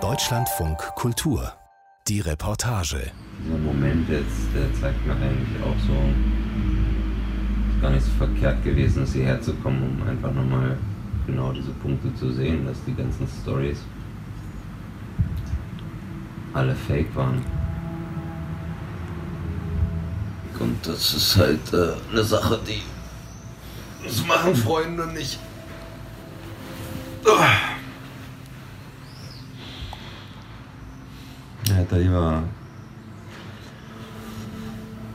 Deutschlandfunk Kultur. Die Reportage. Dieser Moment jetzt, der zeigt mir eigentlich auch so, ist gar nicht so verkehrt gewesen, ist hierher zu kommen, um einfach nochmal genau diese Punkte zu sehen, dass die ganzen Stories alle fake waren. Und das ist halt äh, eine Sache, die das machen Freunde nicht. Er hätte lieber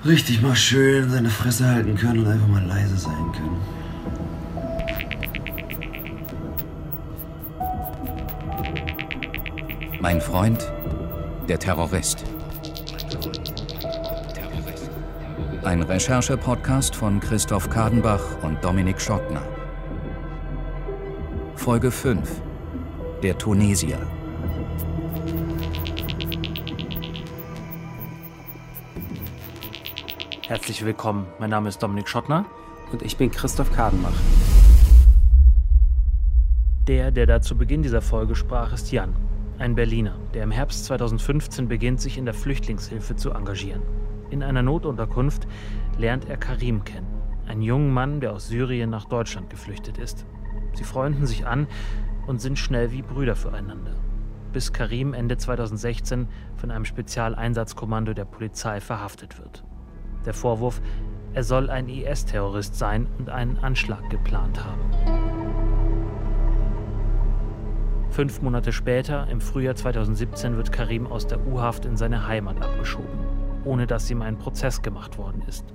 richtig mal schön seine Fresse halten können und einfach mal leise sein können. Mein Freund, der Terrorist. Ein Recherche-Podcast von Christoph Kadenbach und Dominik Schottner. Folge 5. Der Tunesier. Herzlich willkommen. Mein Name ist Dominik Schottner. Und ich bin Christoph Kadenbach. Der, der da zu Beginn dieser Folge sprach, ist Jan, ein Berliner, der im Herbst 2015 beginnt, sich in der Flüchtlingshilfe zu engagieren. In einer Notunterkunft lernt er Karim kennen, einen jungen Mann, der aus Syrien nach Deutschland geflüchtet ist. Sie freunden sich an und sind schnell wie Brüder füreinander, bis Karim Ende 2016 von einem Spezialeinsatzkommando der Polizei verhaftet wird. Der Vorwurf, er soll ein IS-Terrorist sein und einen Anschlag geplant haben. Fünf Monate später, im Frühjahr 2017, wird Karim aus der U-Haft in seine Heimat abgeschoben, ohne dass ihm ein Prozess gemacht worden ist.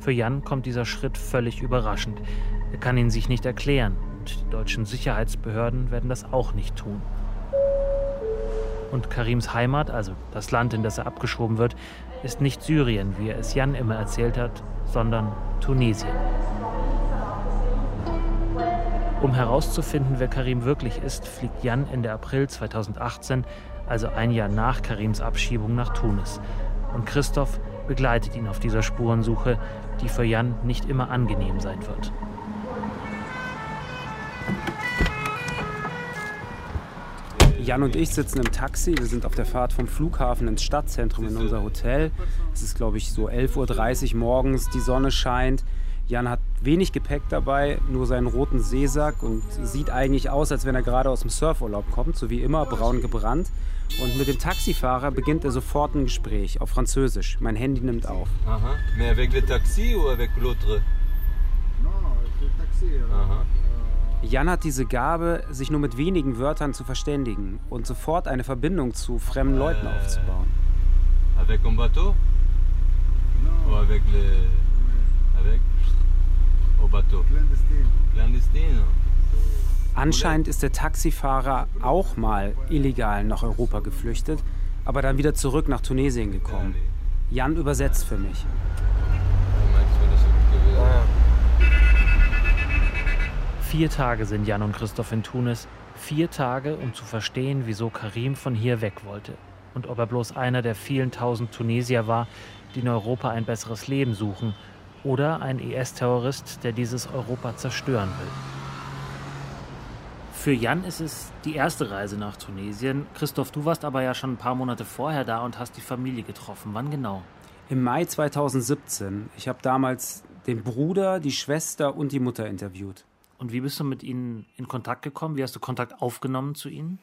Für Jan kommt dieser Schritt völlig überraschend. Er kann ihn sich nicht erklären und die deutschen Sicherheitsbehörden werden das auch nicht tun. Und Karims Heimat, also das Land, in das er abgeschoben wird, ist nicht Syrien, wie er es Jan immer erzählt hat, sondern Tunesien. Um herauszufinden, wer Karim wirklich ist, fliegt Jan Ende April 2018, also ein Jahr nach Karims Abschiebung, nach Tunis. Und Christoph begleitet ihn auf dieser Spurensuche, die für Jan nicht immer angenehm sein wird. Jan und ich sitzen im Taxi. Wir sind auf der Fahrt vom Flughafen ins Stadtzentrum in unser Hotel. Es ist, glaube ich, so 11.30 Uhr morgens. Die Sonne scheint. Jan hat wenig Gepäck dabei, nur seinen roten Seesack und sieht eigentlich aus, als wenn er gerade aus dem Surfurlaub kommt, so wie immer, braun gebrannt. Und mit dem Taxifahrer beginnt er sofort ein Gespräch auf Französisch. Mein Handy nimmt auf. Aha. Mais avec le taxi ou avec l'autre? Non, avec le taxi. Aha. Jan hat diese Gabe, sich nur mit wenigen Wörtern zu verständigen und sofort eine Verbindung zu fremden Leuten aufzubauen. Avec un bateau? Ou avec le. Avec? Au bateau. clandestine. Clandestine? Anscheinend ist der Taxifahrer auch mal illegal nach Europa geflüchtet, aber dann wieder zurück nach Tunesien gekommen. Jan übersetzt für mich. Vier Tage sind Jan und Christoph in Tunis. Vier Tage, um zu verstehen, wieso Karim von hier weg wollte. Und ob er bloß einer der vielen tausend Tunesier war, die in Europa ein besseres Leben suchen. Oder ein IS-Terrorist, der dieses Europa zerstören will. Für Jan ist es die erste Reise nach Tunesien. Christoph, du warst aber ja schon ein paar Monate vorher da und hast die Familie getroffen. Wann genau? Im Mai 2017. Ich habe damals den Bruder, die Schwester und die Mutter interviewt. Und wie bist du mit ihnen in Kontakt gekommen? Wie hast du Kontakt aufgenommen zu ihnen?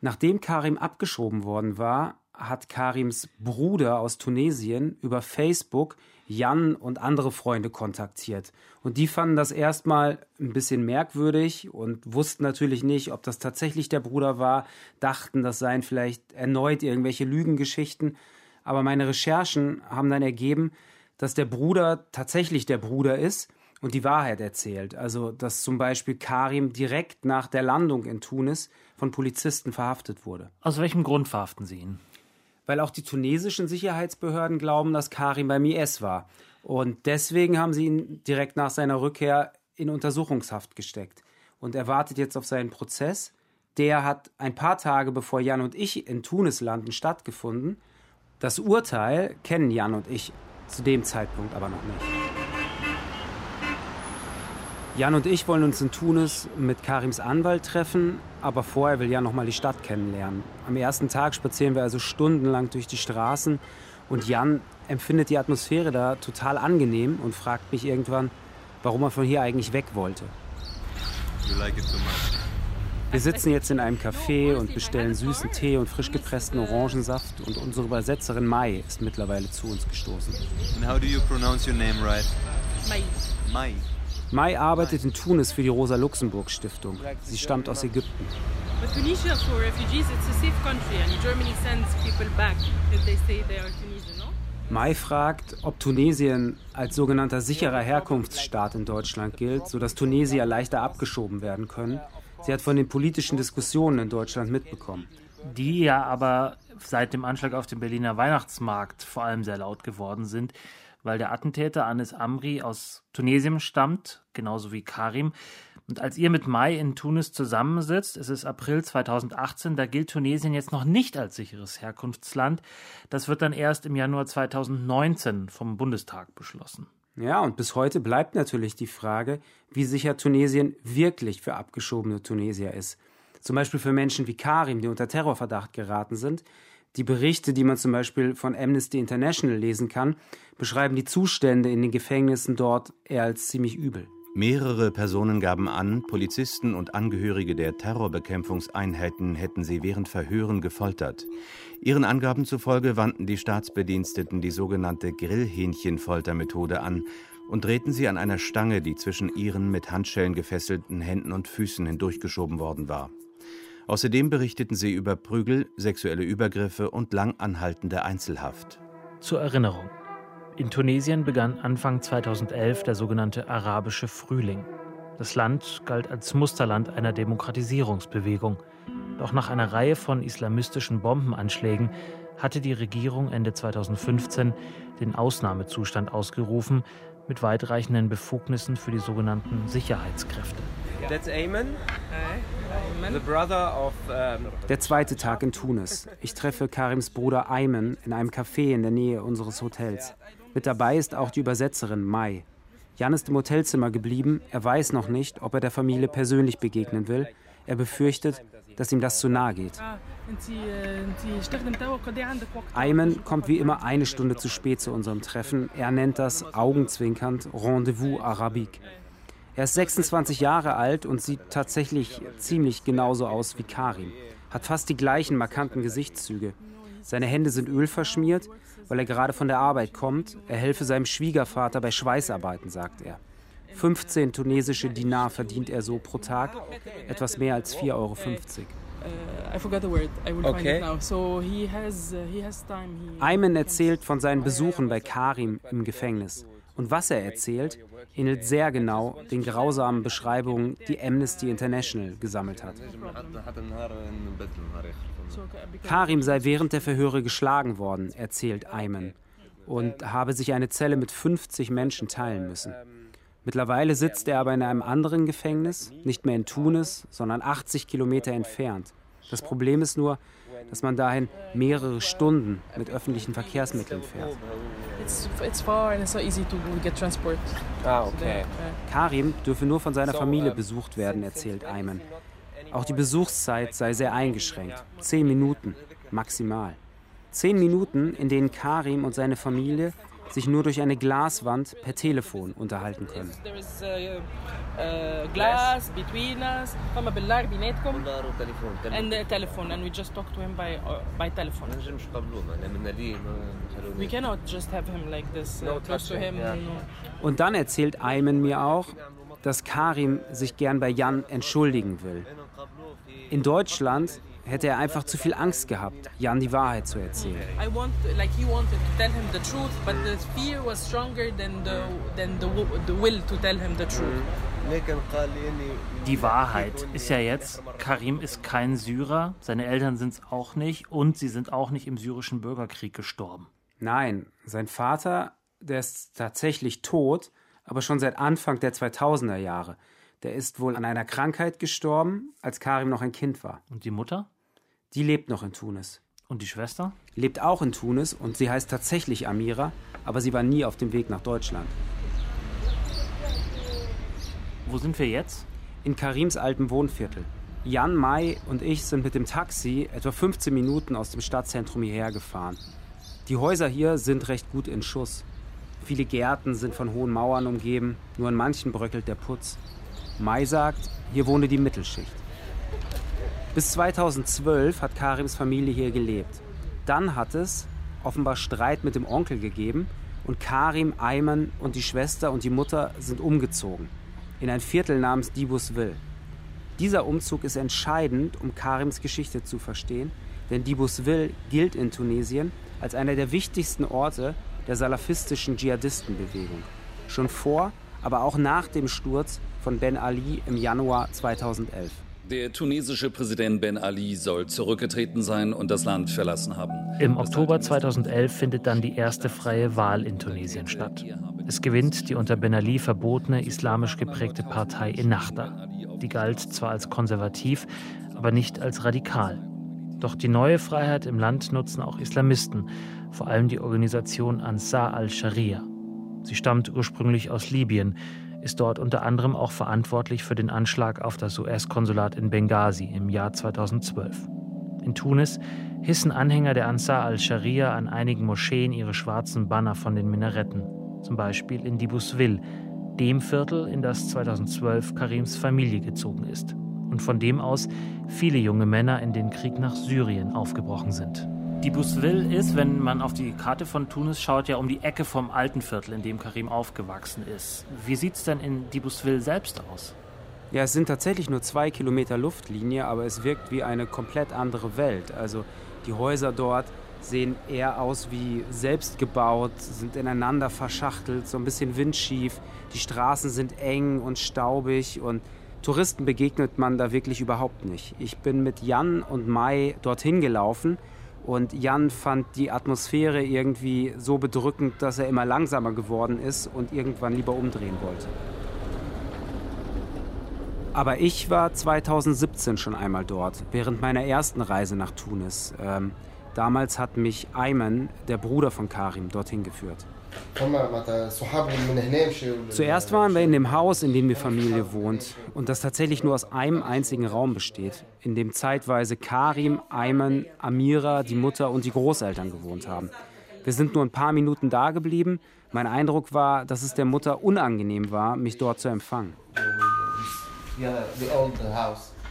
Nachdem Karim abgeschoben worden war, hat Karims Bruder aus Tunesien über Facebook Jan und andere Freunde kontaktiert. Und die fanden das erstmal ein bisschen merkwürdig und wussten natürlich nicht, ob das tatsächlich der Bruder war, dachten, das seien vielleicht erneut irgendwelche Lügengeschichten. Aber meine Recherchen haben dann ergeben, dass der Bruder tatsächlich der Bruder ist und die Wahrheit erzählt. Also, dass zum Beispiel Karim direkt nach der Landung in Tunis von Polizisten verhaftet wurde. Aus welchem Grund verhaften sie ihn? Weil auch die tunesischen Sicherheitsbehörden glauben, dass Karim beim IS war. Und deswegen haben sie ihn direkt nach seiner Rückkehr in Untersuchungshaft gesteckt. Und er wartet jetzt auf seinen Prozess. Der hat ein paar Tage bevor Jan und ich in Tunis landen stattgefunden. Das Urteil kennen Jan und ich zu dem Zeitpunkt aber noch nicht. Jan und ich wollen uns in Tunis mit Karims Anwalt treffen, aber vorher will Jan noch mal die Stadt kennenlernen. Am ersten Tag spazieren wir also stundenlang durch die Straßen und Jan empfindet die Atmosphäre da total angenehm und fragt mich irgendwann, warum er von hier eigentlich weg wollte. Wir sitzen jetzt in einem Café und bestellen süßen Tee und frisch gepressten Orangensaft und unsere Übersetzerin Mai ist mittlerweile zu uns gestoßen. And how do you pronounce your name right? Mai. Mai. Mai arbeitet in Tunis für die Rosa-Luxemburg-Stiftung. Sie stammt aus Ägypten. But Tunisia for refugees, it's a safe country, and Germany sends people back if they say they are Tunisian, no? Mai fragt, ob Tunesien als sogenannter sicherer Herkunftsstaat in Deutschland gilt, sodass Tunesier leichter abgeschoben werden können. Sie hat von den politischen Diskussionen in Deutschland mitbekommen. die ja aber seit dem Anschlag auf den Berliner Weihnachtsmarkt vor allem sehr laut geworden sind, weil der Attentäter Anis Amri aus Tunesien stammt, genauso wie Karim. Und als ihr mit Mai in Tunis zusammensitzt, es ist April 2018, da gilt Tunesien jetzt noch nicht als sicheres Herkunftsland. Das wird dann erst im Januar 2019 vom Bundestag beschlossen. Ja, und bis heute bleibt natürlich die Frage, wie sicher Tunesien wirklich für abgeschobene Tunesier ist. Zum Beispiel für Menschen wie Karim, die unter Terrorverdacht geraten sind. Die Berichte, die man zum Beispiel von Amnesty International lesen kann, beschreiben die Zustände in den Gefängnissen dort eher als ziemlich übel. Mehrere Personen gaben an, Polizisten und Angehörige der Terrorbekämpfungseinheiten hätten sie während Verhören gefoltert. Ihren Angaben zufolge wandten die Staatsbediensteten die sogenannte Grillhähnchenfoltermethode an und drehten sie an einer Stange, die zwischen ihren mit Handschellen gefesselten Händen und Füßen hindurchgeschoben worden war. Außerdem berichteten sie über Prügel, sexuelle Übergriffe und lang anhaltende Einzelhaft. Zur Erinnerung. In Tunesien begann Anfang 2011 der sogenannte arabische Frühling. Das Land galt als Musterland einer Demokratisierungsbewegung. Doch nach einer Reihe von islamistischen Bombenanschlägen hatte die Regierung Ende 2015 den Ausnahmezustand ausgerufen mit weitreichenden Befugnissen für die sogenannten Sicherheitskräfte. That's Ayman, the brother of um, Der zweite Tag in Tunis. Ich treffe Karims Bruder Ayman in einem Café in der Nähe unseres Hotels. Mit dabei ist auch die Übersetzerin Mai. Jan ist im Hotelzimmer geblieben. Er weiß noch nicht, ob er der Familie persönlich begegnen will. Er befürchtet, dass ihm das zu nahe geht. Ayman kommt wie immer eine Stunde zu spät zu unserem Treffen. Er nennt das augenzwinkernd Rendezvous Arabique. Er ist 26 Jahre alt und sieht tatsächlich ziemlich genauso aus wie Karim. Hat fast die gleichen markanten Gesichtszüge. Seine Hände sind ölverschmiert, weil er gerade von der Arbeit kommt. Er helfe seinem Schwiegervater bei Schweißarbeiten, sagt er. 15 tunesische Dinar verdient er so pro Tag, etwas mehr als 4,50 Euro. Okay. uh, Ayman erzählt von seinen Besuchen bei Karim im Gefängnis. Und was er erzählt, ähnelt sehr genau den grausamen Beschreibungen, die Amnesty International gesammelt hat. Karim sei während der Verhöre geschlagen worden, erzählt Ayman, und habe sich eine Zelle mit 50 Menschen teilen müssen. Mittlerweile sitzt er aber in einem anderen Gefängnis, nicht mehr in Tunis, sondern 80 Kilometer entfernt. Das Problem ist nur, dass man dahin mehrere Stunden mit öffentlichen Verkehrsmitteln fährt. Ah, okay. Karim dürfe nur von seiner Familie besucht werden, erzählt Ayman. Auch die Besuchszeit sei sehr eingeschränkt. Zehn Minuten maximal. Zehn Minuten, in denen Karim und seine Familie sich nur durch eine Glaswand per Telefon unterhalten können. Und dann erzählt Ayman mir auch, dass Karim sich gern bei Jan entschuldigen will. In Deutschland hätte er einfach zu viel Angst gehabt, Jan die Wahrheit zu erzählen. I want, like he wanted to tell him the truth, but the fear was stronger than the than the, w- the will to tell him the truth. Die Wahrheit ist ja jetzt, Karim ist kein Syrer, seine Eltern sind es auch nicht und sie sind auch nicht im syrischen Bürgerkrieg gestorben. Nein, sein Vater, der ist tatsächlich tot, aber schon seit Anfang der 2000er Jahre. Der ist wohl an einer Krankheit gestorben, als Karim noch ein Kind war. Und die Mutter? Die lebt noch in Tunis. Und die Schwester? Lebt auch in Tunis und sie heißt tatsächlich Amira, aber sie war nie auf dem Weg nach Deutschland. Wo sind wir jetzt? In Karims altem Wohnviertel. Jan, Mai und ich sind mit dem Taxi etwa 15 Minuten aus dem Stadtzentrum hierher gefahren. Die Häuser hier sind recht gut in Schuss. Viele Gärten sind von hohen Mauern umgeben, nur in manchen bröckelt der Putz. Mai sagt, hier wohne die Mittelschicht. Bis 2012 hat Karims Familie hier gelebt. Dann hat es offenbar Streit mit dem Onkel gegeben und Karim, Ayman und die Schwester und die Mutter sind umgezogen in ein Viertel namens Dibusville. Dieser Umzug ist entscheidend, um Karims Geschichte zu verstehen, denn Dibusville gilt in Tunesien als einer der wichtigsten Orte der salafistischen Dschihadistenbewegung. Schon vor, aber auch nach dem Sturz von Ben Ali im Januar 2011. Der tunesische Präsident Ben Ali soll zurückgetreten sein und das Land verlassen haben. Im Oktober 2011 findet dann die erste freie Wahl in Tunesien statt. Es gewinnt die unter Ben Ali verbotene islamisch geprägte Partei Ennahda. Die galt zwar als konservativ, aber nicht als radikal. Doch die neue Freiheit im Land nutzen auch Islamisten, vor allem die Organisation Ansar al-Sharia. Sie stammt ursprünglich aus Libyen, ist dort unter anderem auch verantwortlich für den Anschlag auf das US-Konsulat in Benghazi im Jahr 2012. In Tunis hissen Anhänger der Ansar al-Sharia an einigen Moscheen ihre schwarzen Banner von den Minaretten, zum Beispiel in Dibusville, dem Viertel, in das 2012 Karims Familie gezogen ist und von dem aus viele junge Männer in den Krieg nach Syrien aufgebrochen sind. Dibusville ist, wenn man auf die Karte von Tunis schaut, ja um die Ecke vom alten Viertel, in dem Karim aufgewachsen ist. Wie sieht es denn in Dibusville selbst aus? Ja, es sind tatsächlich nur zwei Kilometer Luftlinie, aber es wirkt wie eine komplett andere Welt. Also die Häuser dort sehen eher aus wie selbst gebaut, sind ineinander verschachtelt, so ein bisschen windschief. Die Straßen sind eng und staubig und Touristen begegnet man da wirklich überhaupt nicht. Ich bin mit Jan und Mai dorthin gelaufen und Jan fand die Atmosphäre irgendwie so bedrückend, dass er immer langsamer geworden ist und irgendwann lieber umdrehen wollte. Aber ich war 2017 schon einmal dort, während meiner ersten Reise nach Tunis. Damals hat mich Ayman, der Bruder von Karim, dorthin geführt. Zuerst waren wir in dem Haus, in dem die Familie wohnt und das tatsächlich nur aus einem einzigen Raum besteht, in dem zeitweise Karim, Ayman, Amira, die Mutter und die Großeltern gewohnt haben. Wir sind nur ein paar Minuten da geblieben. Mein Eindruck war, dass es der Mutter unangenehm war, mich dort zu empfangen.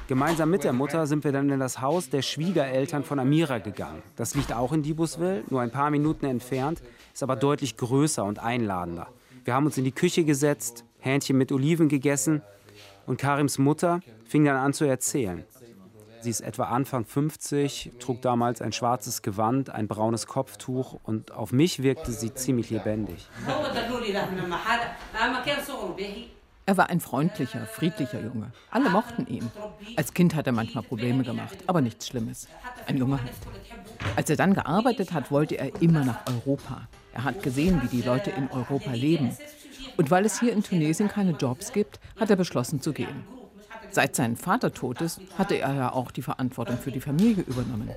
Gemeinsam mit der Mutter sind wir dann in das Haus der Schwiegereltern von Amira gegangen. Das liegt auch in Dibusville, nur ein paar Minuten entfernt ist aber deutlich größer und einladender. Wir haben uns in die Küche gesetzt, Hähnchen mit Oliven gegessen und Karims Mutter fing dann an zu erzählen. Sie ist etwa Anfang 50, trug damals ein schwarzes Gewand, ein braunes Kopftuch und auf mich wirkte sie ziemlich lebendig. Er war ein freundlicher, friedlicher Junge. Alle mochten ihn. Als Kind hat er manchmal Probleme gemacht, aber nichts Schlimmes. Ein Junge halt. Als er dann gearbeitet hat, wollte er immer nach Europa. Er hat gesehen, wie die Leute in Europa leben. Und weil es hier in Tunesien keine Jobs gibt, hat er beschlossen zu gehen. Seit sein Vater tot ist, hatte er ja auch die Verantwortung für die Familie übernommen.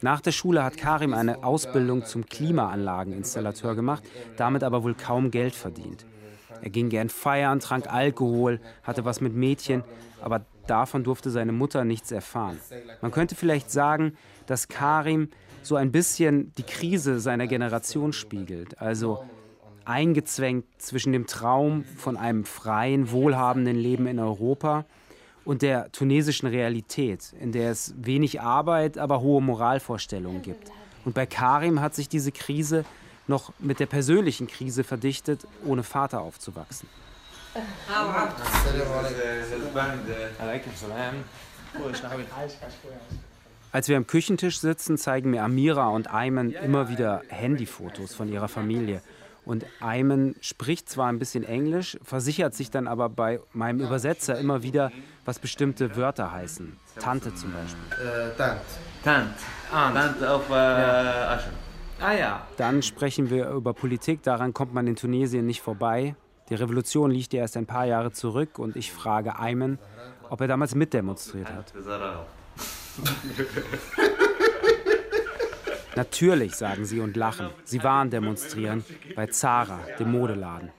Nach der Schule hat Karim eine Ausbildung zum Klimaanlageninstallateur gemacht, damit aber wohl kaum Geld verdient. Er ging gern feiern, trank Alkohol, hatte was mit Mädchen, aber davon durfte seine Mutter nichts erfahren. Man könnte vielleicht sagen, dass Karim so ein bisschen die Krise seiner Generation spiegelt. Also eingezwängt zwischen dem Traum von einem freien, wohlhabenden Leben in Europa und der tunesischen Realität, in der es wenig Arbeit, aber hohe Moralvorstellungen gibt. Und bei Karim hat sich diese Krise noch mit der persönlichen Krise verdichtet, ohne Vater aufzuwachsen. Als wir am Küchentisch sitzen, zeigen mir Amira und Ayman immer wieder Handyfotos von ihrer Familie. Und Ayman spricht zwar ein bisschen Englisch, versichert sich dann aber bei meinem Übersetzer immer wieder, was bestimmte Wörter heißen. Tante zum Beispiel. Äh, Tant. Tant. Ah, Tant auf äh, Asche. Ah ja. Dann sprechen wir über Politik, daran kommt man in Tunesien nicht vorbei. Die Revolution liegt ja erst ein paar Jahre zurück und ich frage Ayman, ob er damals mitdemonstriert hat. Natürlich, sagen sie und lachen. Sie waren demonstrieren bei Zara, dem Modeladen.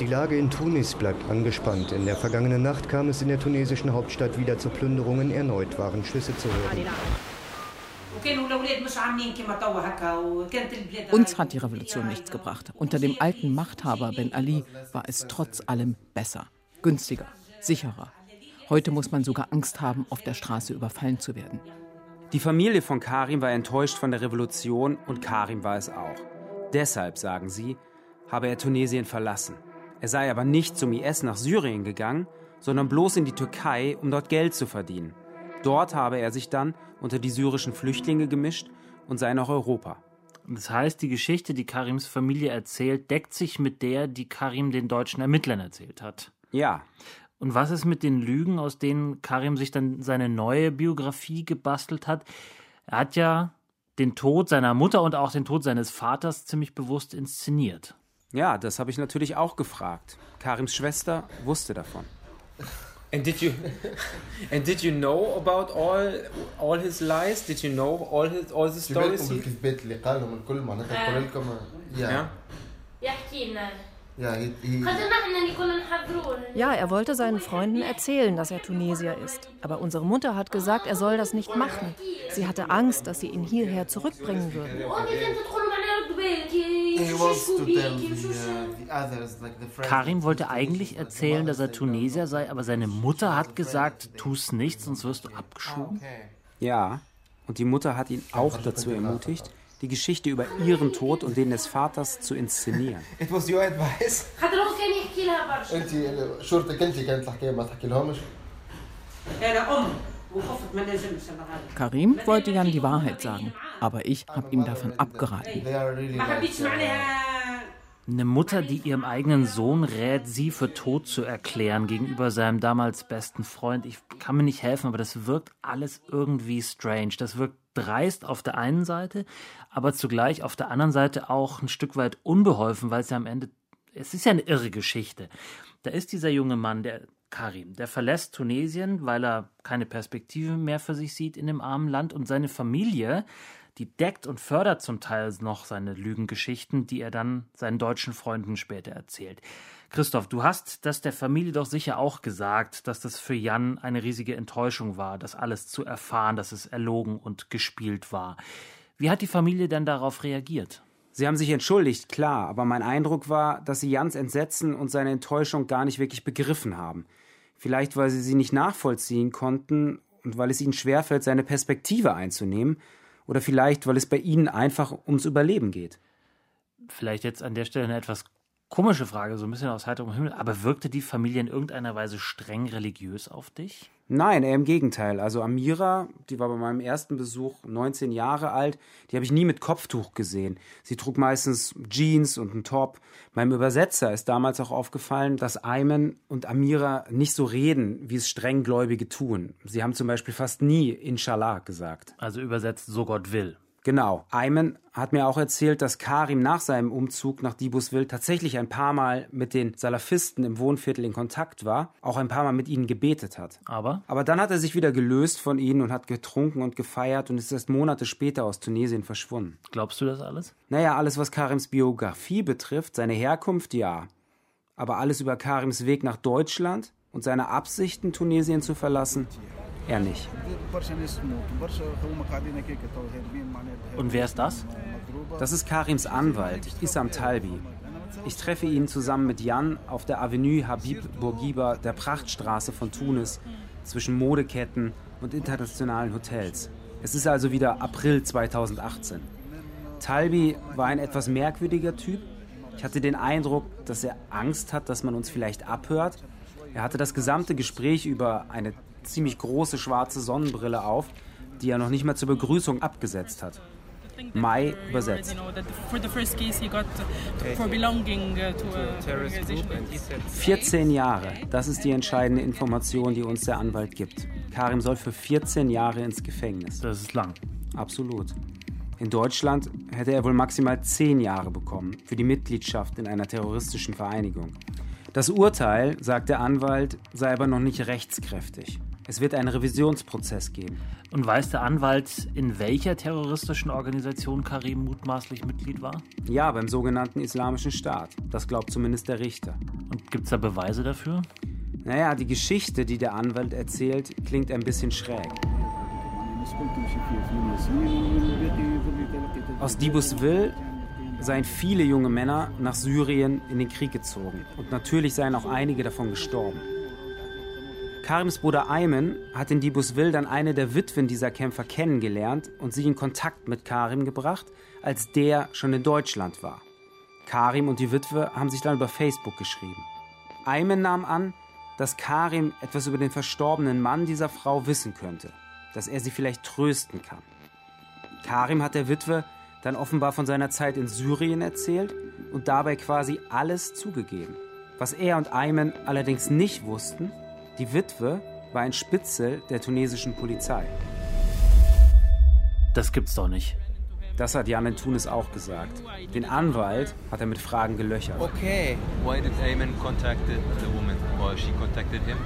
Die Lage in Tunis bleibt angespannt. In der vergangenen Nacht kam es in der tunesischen Hauptstadt wieder zu Plünderungen. Erneut waren Schüsse zu hören. Uns hat die Revolution nichts gebracht. Unter dem alten Machthaber Ben Ali war es trotz allem besser, günstiger, sicherer. Heute muss man sogar Angst haben, auf der Straße überfallen zu werden. Die Familie von Karim war enttäuscht von der Revolution und Karim war es auch. Deshalb, sagen sie, habe er Tunesien verlassen. Er sei aber nicht zum IS nach Syrien gegangen, sondern bloß in die Türkei, um dort Geld zu verdienen. Dort habe er sich dann unter die syrischen Flüchtlinge gemischt und sei nach Europa. Das heißt, die Geschichte, die Karims Familie erzählt, deckt sich mit der, die Karim den deutschen Ermittlern erzählt hat. Ja. Und was ist mit den Lügen, aus denen Karim sich dann seine neue Biografie gebastelt hat? Er hat ja den Tod seiner Mutter und auch den Tod seines Vaters ziemlich bewusst inszeniert. Ja, das habe ich natürlich auch gefragt. Karims Schwester wusste davon. And did you and did you know about all all his lies? Did you know all his all the stories? Ja. Ja, er wollte seinen Freunden erzählen, dass er Tunesier ist. Aber unsere Mutter hat gesagt, er soll das nicht machen. Sie hatte Angst, dass sie ihn hierher zurückbringen würden. Karim wollte eigentlich erzählen, dass er Tunesier sei, aber seine Mutter hat gesagt, tu's nicht, sonst wirst du abgeschoben. Ja, und die Mutter hat ihn auch dazu ermutigt, die Geschichte über ihren Tod und den des Vaters zu inszenieren. It was your advice. Karim wollte Jan die Wahrheit sagen, aber ich habe ihm davon abgeraten. Eine Mutter, die ihrem eigenen Sohn rät, sie für tot zu erklären gegenüber seinem damals besten Freund. Ich kann mir nicht helfen, aber das wirkt alles irgendwie strange. Das wirkt dreist auf der einen Seite, aber zugleich auf der anderen Seite auch ein Stück weit unbeholfen, weil es ja am Ende, es ist ja eine irre Geschichte. Da ist dieser junge Mann, der Karim, der verlässt Tunesien, weil er keine Perspektive mehr für sich sieht in dem armen Land und seine Familie, die deckt und fördert zum Teil noch seine Lügengeschichten, die er dann seinen deutschen Freunden später erzählt. Christoph, du hast das der Familie doch sicher auch gesagt, dass das für Jan eine riesige Enttäuschung war, das alles zu erfahren, dass es erlogen und gespielt war. Wie hat die Familie denn darauf reagiert? Sie haben sich entschuldigt, klar, aber mein Eindruck war, dass sie Jans Entsetzen und seine Enttäuschung gar nicht wirklich begriffen haben. Vielleicht, weil sie sie nicht nachvollziehen konnten und weil es ihnen schwerfällt, seine Perspektive einzunehmen, oder vielleicht, weil es bei ihnen einfach ums Überleben geht. Vielleicht jetzt an der Stelle eine etwas komische Frage, so ein bisschen aus heiterem Himmel, aber wirkte die Familie in irgendeiner Weise streng religiös auf dich? Nein, eher im Gegenteil. Also Amira, die war bei meinem ersten Besuch 19 Jahre alt, die habe ich nie mit Kopftuch gesehen. Sie trug meistens Jeans und einen Top. Meinem Übersetzer ist damals auch aufgefallen, dass Ayman und Amira nicht so reden, wie es Strenggläubige tun. Sie haben zum Beispiel fast nie Inshallah gesagt. Also übersetzt, so Gott will. Genau. Ayman hat mir auch erzählt, dass Karim nach seinem Umzug nach Dibuswil tatsächlich ein paar Mal mit den Salafisten im Wohnviertel in Kontakt war, auch ein paar Mal mit ihnen gebetet hat. Aber? Aber dann hat er sich wieder gelöst von ihnen und hat getrunken und gefeiert und ist erst Monate später aus Tunesien verschwunden. Glaubst du das alles? Naja, alles, was Karims Biografie betrifft, seine Herkunft, ja. Aber alles über Karims Weg nach Deutschland und seine Absichten, Tunesien zu verlassen, er nicht. Und wer ist das? Das ist Karims Anwalt, Issam Talbi. Ich treffe ihn zusammen mit Jan auf der Avenue Habib Bourguiba, der Prachtstraße von Tunis, zwischen Modeketten und internationalen Hotels. Es ist also wieder April 2018. Talbi war ein etwas merkwürdiger Typ. Ich hatte den Eindruck, dass er Angst hat, dass man uns vielleicht abhört. Er hatte das gesamte Gespräch über eine ziemlich große schwarze Sonnenbrille auf, die er noch nicht mal zur Begrüßung abgesetzt hat. Mai übersetzt. 14 Jahre, das ist die entscheidende Information, die uns der Anwalt gibt. Karim soll für 14 Jahre ins Gefängnis. Das ist lang. Absolut. In Deutschland hätte er wohl maximal 10 Jahre bekommen für die Mitgliedschaft in einer terroristischen Vereinigung. Das Urteil, sagt der Anwalt, sei aber noch nicht rechtskräftig. Es wird einen Revisionsprozess geben. Und weiß der Anwalt, in welcher terroristischen Organisation Karim mutmaßlich Mitglied war? Ja, beim sogenannten Islamischen Staat. Das glaubt zumindest der Richter. Und gibt es da Beweise dafür? Naja, die Geschichte, die der Anwalt erzählt, klingt ein bisschen schräg. Aus Dibusville seien viele junge Männer nach Syrien in den Krieg gezogen. Und natürlich seien auch einige davon gestorben. Karims Bruder Ayman hat in Dibusville dann eine der Witwen dieser Kämpfer kennengelernt und sie in Kontakt mit Karim gebracht, als der schon in Deutschland war. Karim und die Witwe haben sich dann über Facebook geschrieben. Ayman nahm an, dass Karim etwas über den verstorbenen Mann dieser Frau wissen könnte, dass er sie vielleicht trösten kann. Karim hat der Witwe dann offenbar von seiner Zeit in Syrien erzählt und dabei quasi alles zugegeben. Was er und Ayman allerdings nicht wussten, die Witwe war ein Spitzel der tunesischen Polizei. Das gibt's doch nicht. Das hat Jan in Tunis auch gesagt. Den Anwalt hat er mit Fragen gelöchert. Okay. Why did Ayman contacted the woman or she contacted him?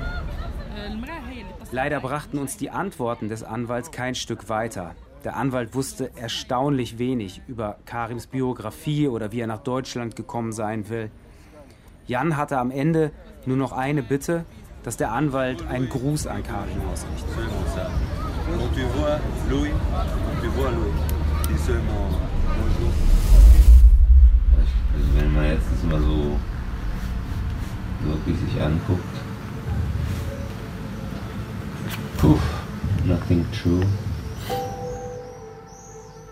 Leider brachten uns die Antworten des Anwalts kein Stück weiter. Der Anwalt wusste erstaunlich wenig über Karims Biografie oder wie er nach Deutschland gekommen sein will. Jan hatte am Ende nur noch eine Bitte dass der Anwalt einen Gruß an Karin ausrichtet. Also wenn man jetzt das mal so wirklich sich anguckt. Puh, nothing true.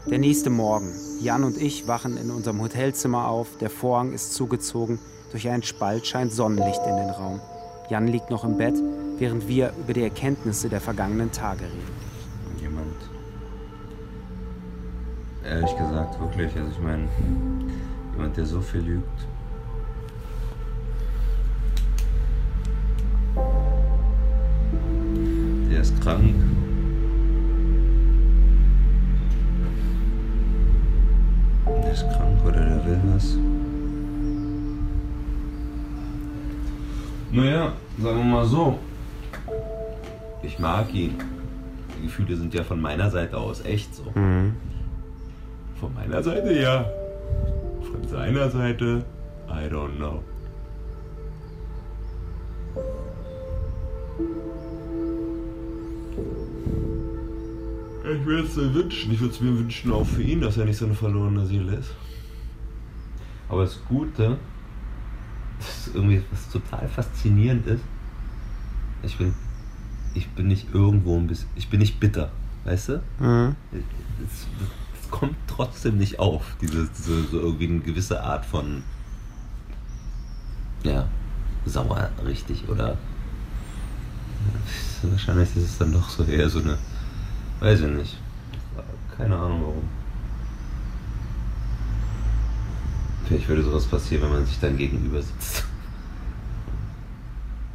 Der nächste Morgen. Jan und ich wachen in unserem Hotelzimmer auf. Der Vorhang ist zugezogen. Durch einen Spalt scheint Sonnenlicht in den Raum. Jan liegt noch im Bett, während wir über die Erkenntnisse der vergangenen Tage reden. Jemand. Ehrlich gesagt, wirklich. Also ich meine, jemand, der so viel lügt. Der ist krank. Der ist krank oder der will was. Naja, sagen wir mal so. Ich mag ihn. Die Gefühle sind ja von meiner Seite aus echt so. Mhm. Von meiner Seite ja. Von seiner Seite, I don't know. Ich würde es mir wünschen. Ich würde es mir wünschen auch für ihn, dass er nicht so eine verlorene Seele ist. Aber das Gute, irgendwie was total faszinierend ist. Ich bin, ich bin nicht irgendwo ein bisschen, ich bin nicht bitter, weißt du? Mhm. Es, es kommt trotzdem nicht auf, diese, diese so irgendwie eine gewisse Art von, ja, sauer richtig oder wahrscheinlich ist es dann doch so eher so eine, weiß ich nicht, keine Ahnung warum. Vielleicht würde sowas passieren, wenn man sich dann gegenüber sitzt.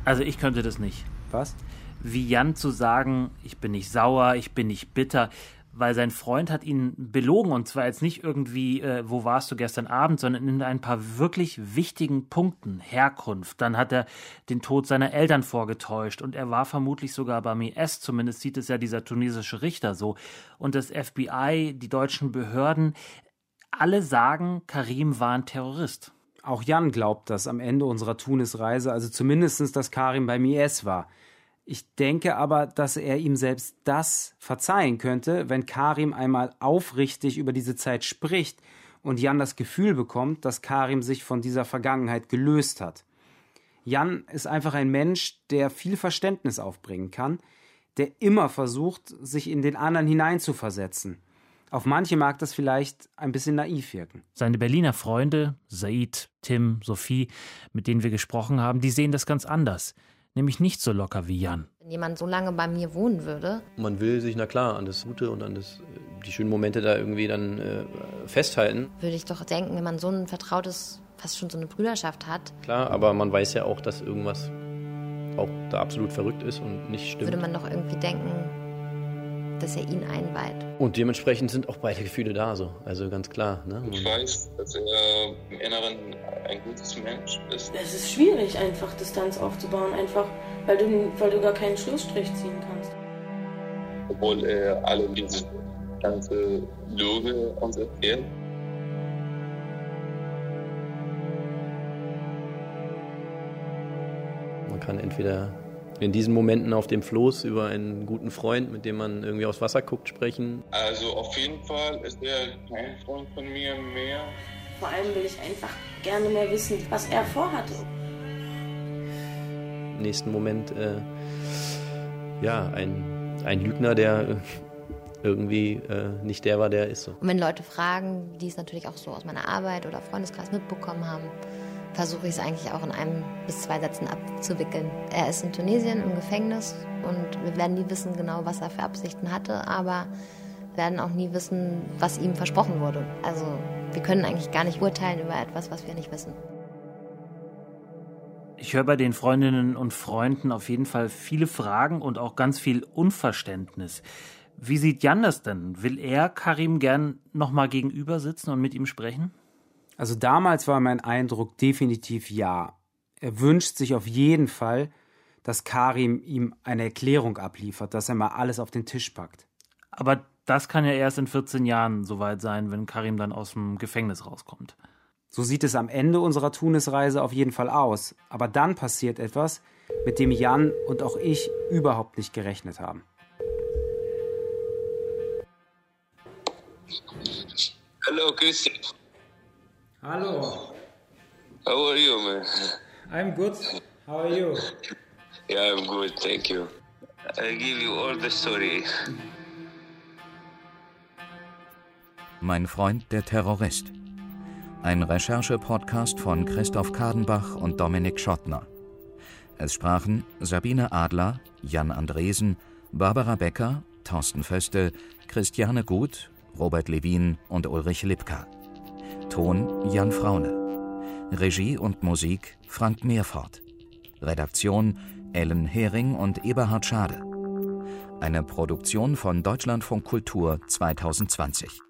Also ich könnte das nicht. Was? Wie Jan zu sagen, ich bin nicht sauer, ich bin nicht bitter, weil sein Freund hat ihn belogen und zwar jetzt nicht irgendwie, äh, wo warst du gestern Abend, sondern in ein paar wirklich wichtigen Punkten. Herkunft, dann hat er den Tod seiner Eltern vorgetäuscht und er war vermutlich sogar beim IS, zumindest sieht es ja dieser tunesische Richter so. Und das FBI, die deutschen Behörden, alle sagen, Karim war ein Terrorist. Auch Jan glaubt das am Ende unserer Tunis-Reise, also zumindest, dass Karim beim IS war. Ich denke aber, dass er ihm selbst das verzeihen könnte, wenn Karim einmal aufrichtig über diese Zeit spricht und Jan das Gefühl bekommt, dass Karim sich von dieser Vergangenheit gelöst hat. Jan ist einfach ein Mensch, der viel Verständnis aufbringen kann, der immer versucht, sich in den anderen hineinzuversetzen. Auf manche mag das vielleicht ein bisschen naiv wirken. Seine Berliner Freunde, Said, Tim, Sophie, mit denen wir gesprochen haben, die sehen das ganz anders. Nämlich nicht so locker wie Jan. Wenn jemand so lange bei mir wohnen würde. Man will sich, na klar, an das Gute und an das, die schönen Momente da irgendwie dann äh, festhalten. Würde ich doch denken, wenn man so ein vertrautes, fast schon so eine Brüderschaft hat. Klar, aber man weiß ja auch, dass irgendwas auch da absolut verrückt ist und nicht stimmt. Würde man doch irgendwie denken, dass er ihn einweiht. Und dementsprechend sind auch beide Gefühle da, so. Also ganz klar. Ne? Ich weiß, dass er im Inneren ein gutes Mensch ist. Es ist schwierig, einfach Distanz aufzubauen, einfach weil du, weil du gar keinen Schlussstrich ziehen kannst. Obwohl er alle diese ganze Lüge uns erzählt. Man kann entweder in diesen Momenten auf dem Floß über einen guten Freund, mit dem man irgendwie aufs Wasser guckt, sprechen. Also auf jeden Fall ist er kein Freund von mir mehr. Vor allem will ich einfach gerne mehr wissen, was er vorhatte. Im nächsten Moment, äh, ja, ein, ein Lügner, der irgendwie äh, nicht der war, der er ist. So. Und wenn Leute fragen, die es natürlich auch so aus meiner Arbeit oder Freundeskreis mitbekommen haben, versuche ich es eigentlich auch in einem bis zwei Sätzen abzuwickeln. Er ist in Tunesien im Gefängnis und wir werden nie wissen genau, was er für Absichten hatte, aber werden auch nie wissen, was ihm versprochen wurde. Also wir können eigentlich gar nicht urteilen über etwas, was wir nicht wissen. Ich höre bei den Freundinnen und Freunden auf jeden Fall viele Fragen und auch ganz viel Unverständnis. Wie sieht Jan das denn? Will er Karim gern nochmal gegenüber sitzen und mit ihm sprechen? Also damals war mein Eindruck definitiv ja. Er wünscht sich auf jeden Fall, dass Karim ihm eine Erklärung abliefert, dass er mal alles auf den Tisch packt. Aber das kann ja erst in 14 Jahren soweit sein, wenn Karim dann aus dem Gefängnis rauskommt. So sieht es am Ende unserer Tunisreise auf jeden Fall aus. Aber dann passiert etwas, mit dem Jan und auch ich überhaupt nicht gerechnet haben. Hallo, Christian. Hallo. How are you, man? I'm good. How are you? Yeah, I'm good, thank you. I'll give you all the story. Mein Freund der Terrorist. Ein Recherche-Podcast von Christoph Kadenbach und Dominik Schottner. Es sprachen Sabine Adler, Jan Andresen, Barbara Becker, Thorsten Föste, Christiane Gut, Robert Levin und Ulrich Lipka. Ton Jan Fraune. Regie und Musik Frank Meerfort. Redaktion Ellen Hering und Eberhard Schade. Eine Produktion von Deutschlandfunk Kultur 2020.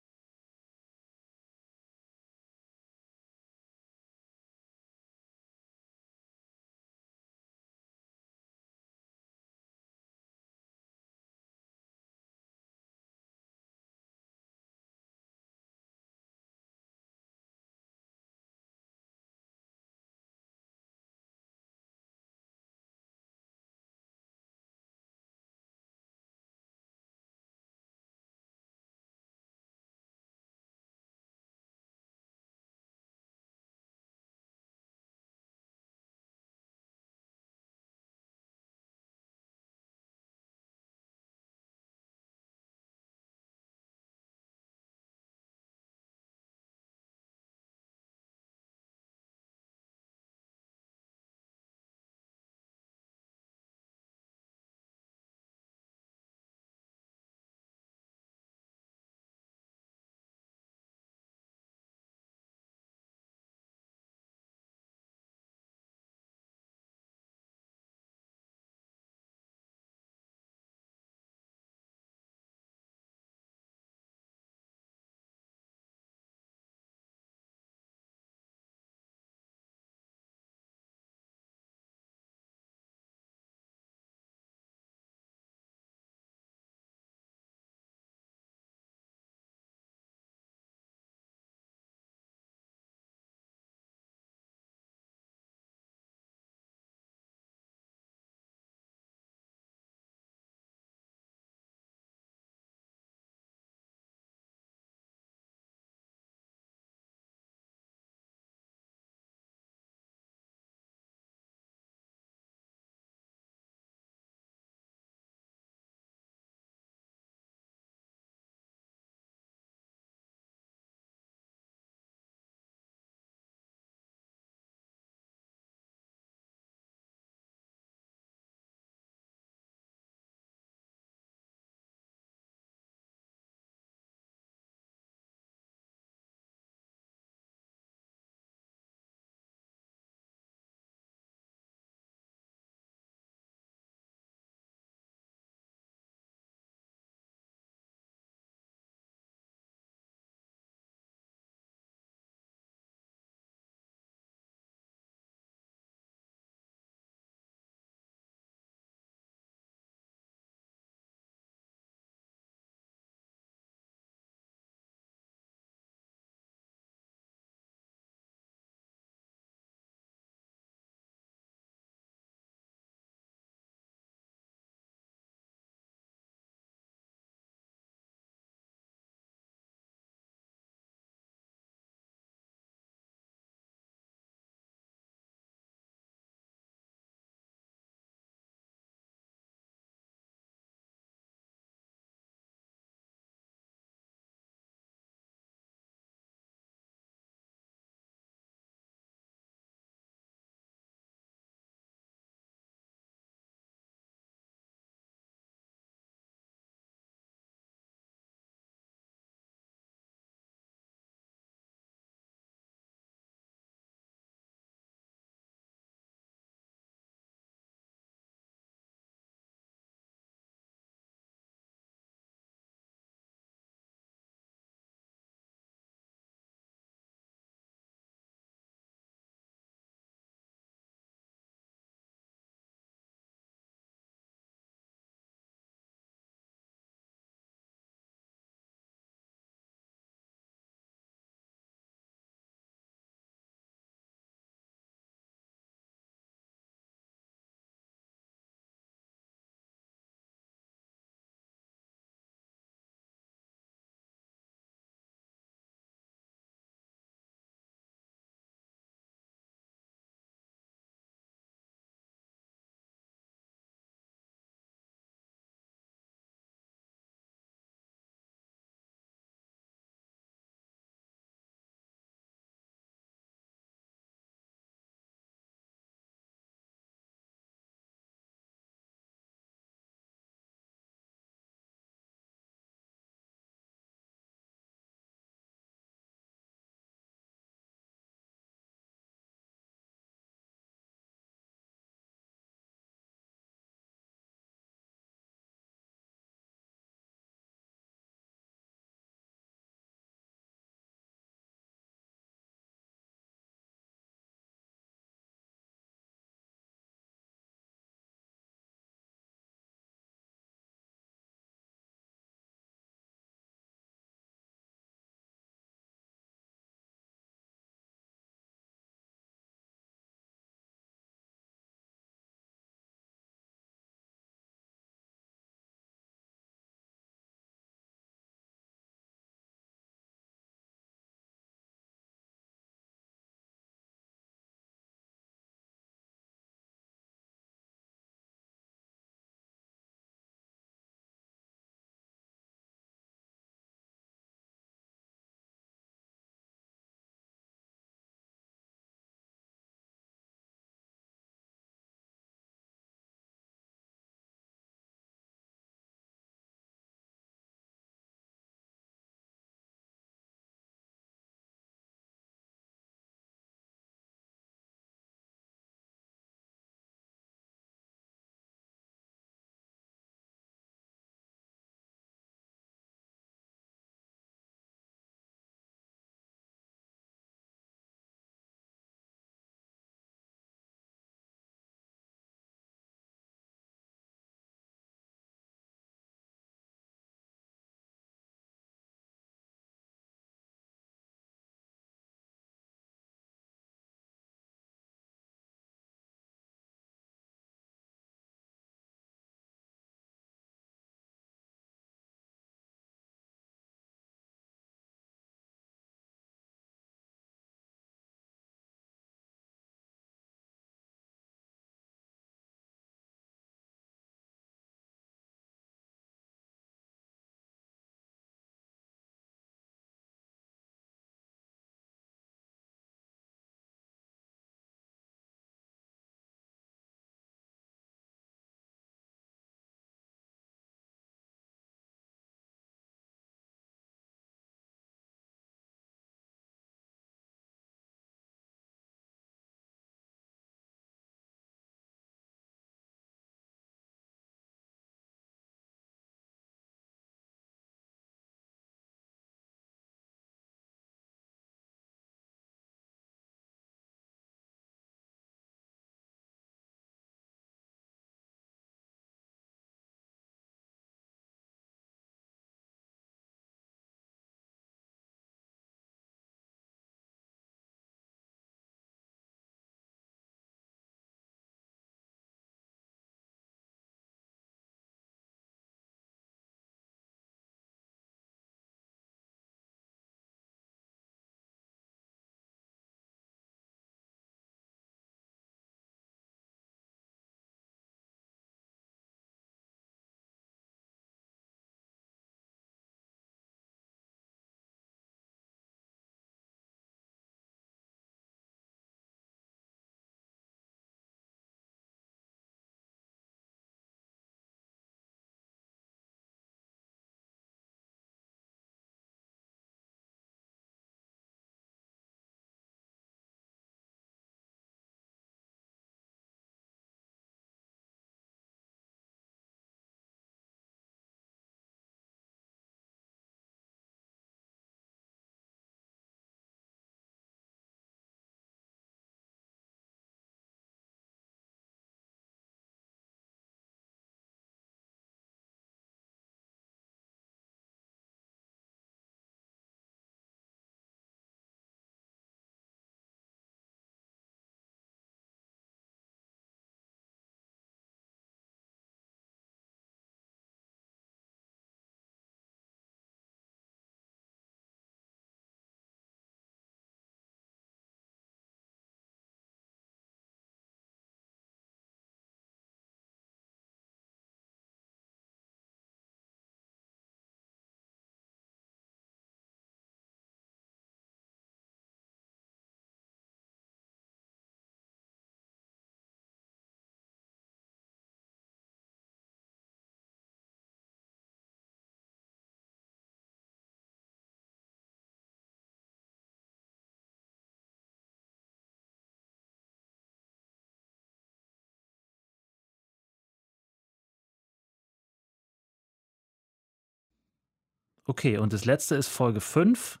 Okay, und das letzte ist Folge 5,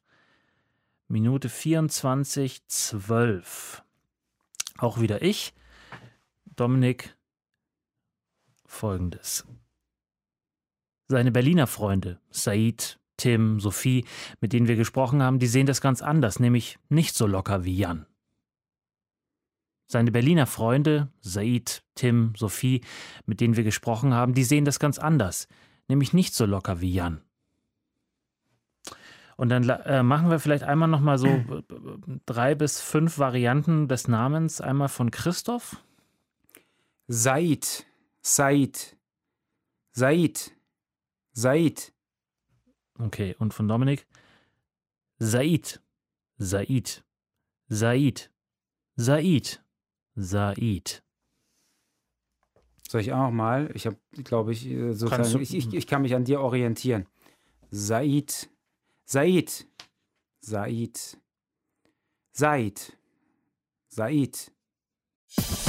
Minute 24, 12. Auch wieder ich. Dominik, folgendes. Seine Berliner Freunde, Said, Tim, Sophie, mit denen wir gesprochen haben, die sehen das ganz anders, nämlich nicht so locker wie Jan. Seine Berliner Freunde, Said, Tim, Sophie, mit denen wir gesprochen haben, die sehen das ganz anders, nämlich nicht so locker wie Jan. Und dann äh, machen wir vielleicht einmal noch mal so drei bis fünf Varianten des Namens. Einmal von Christoph. Said, Said, Said, Said. Okay, und von Dominik? Said, Said, Said, Said, Said. Soll ich auch mal? Ich habe, glaube ich, äh, sozusagen, ich, ich, ich kann mich an dir orientieren. Said, Said. Said. Said. Said.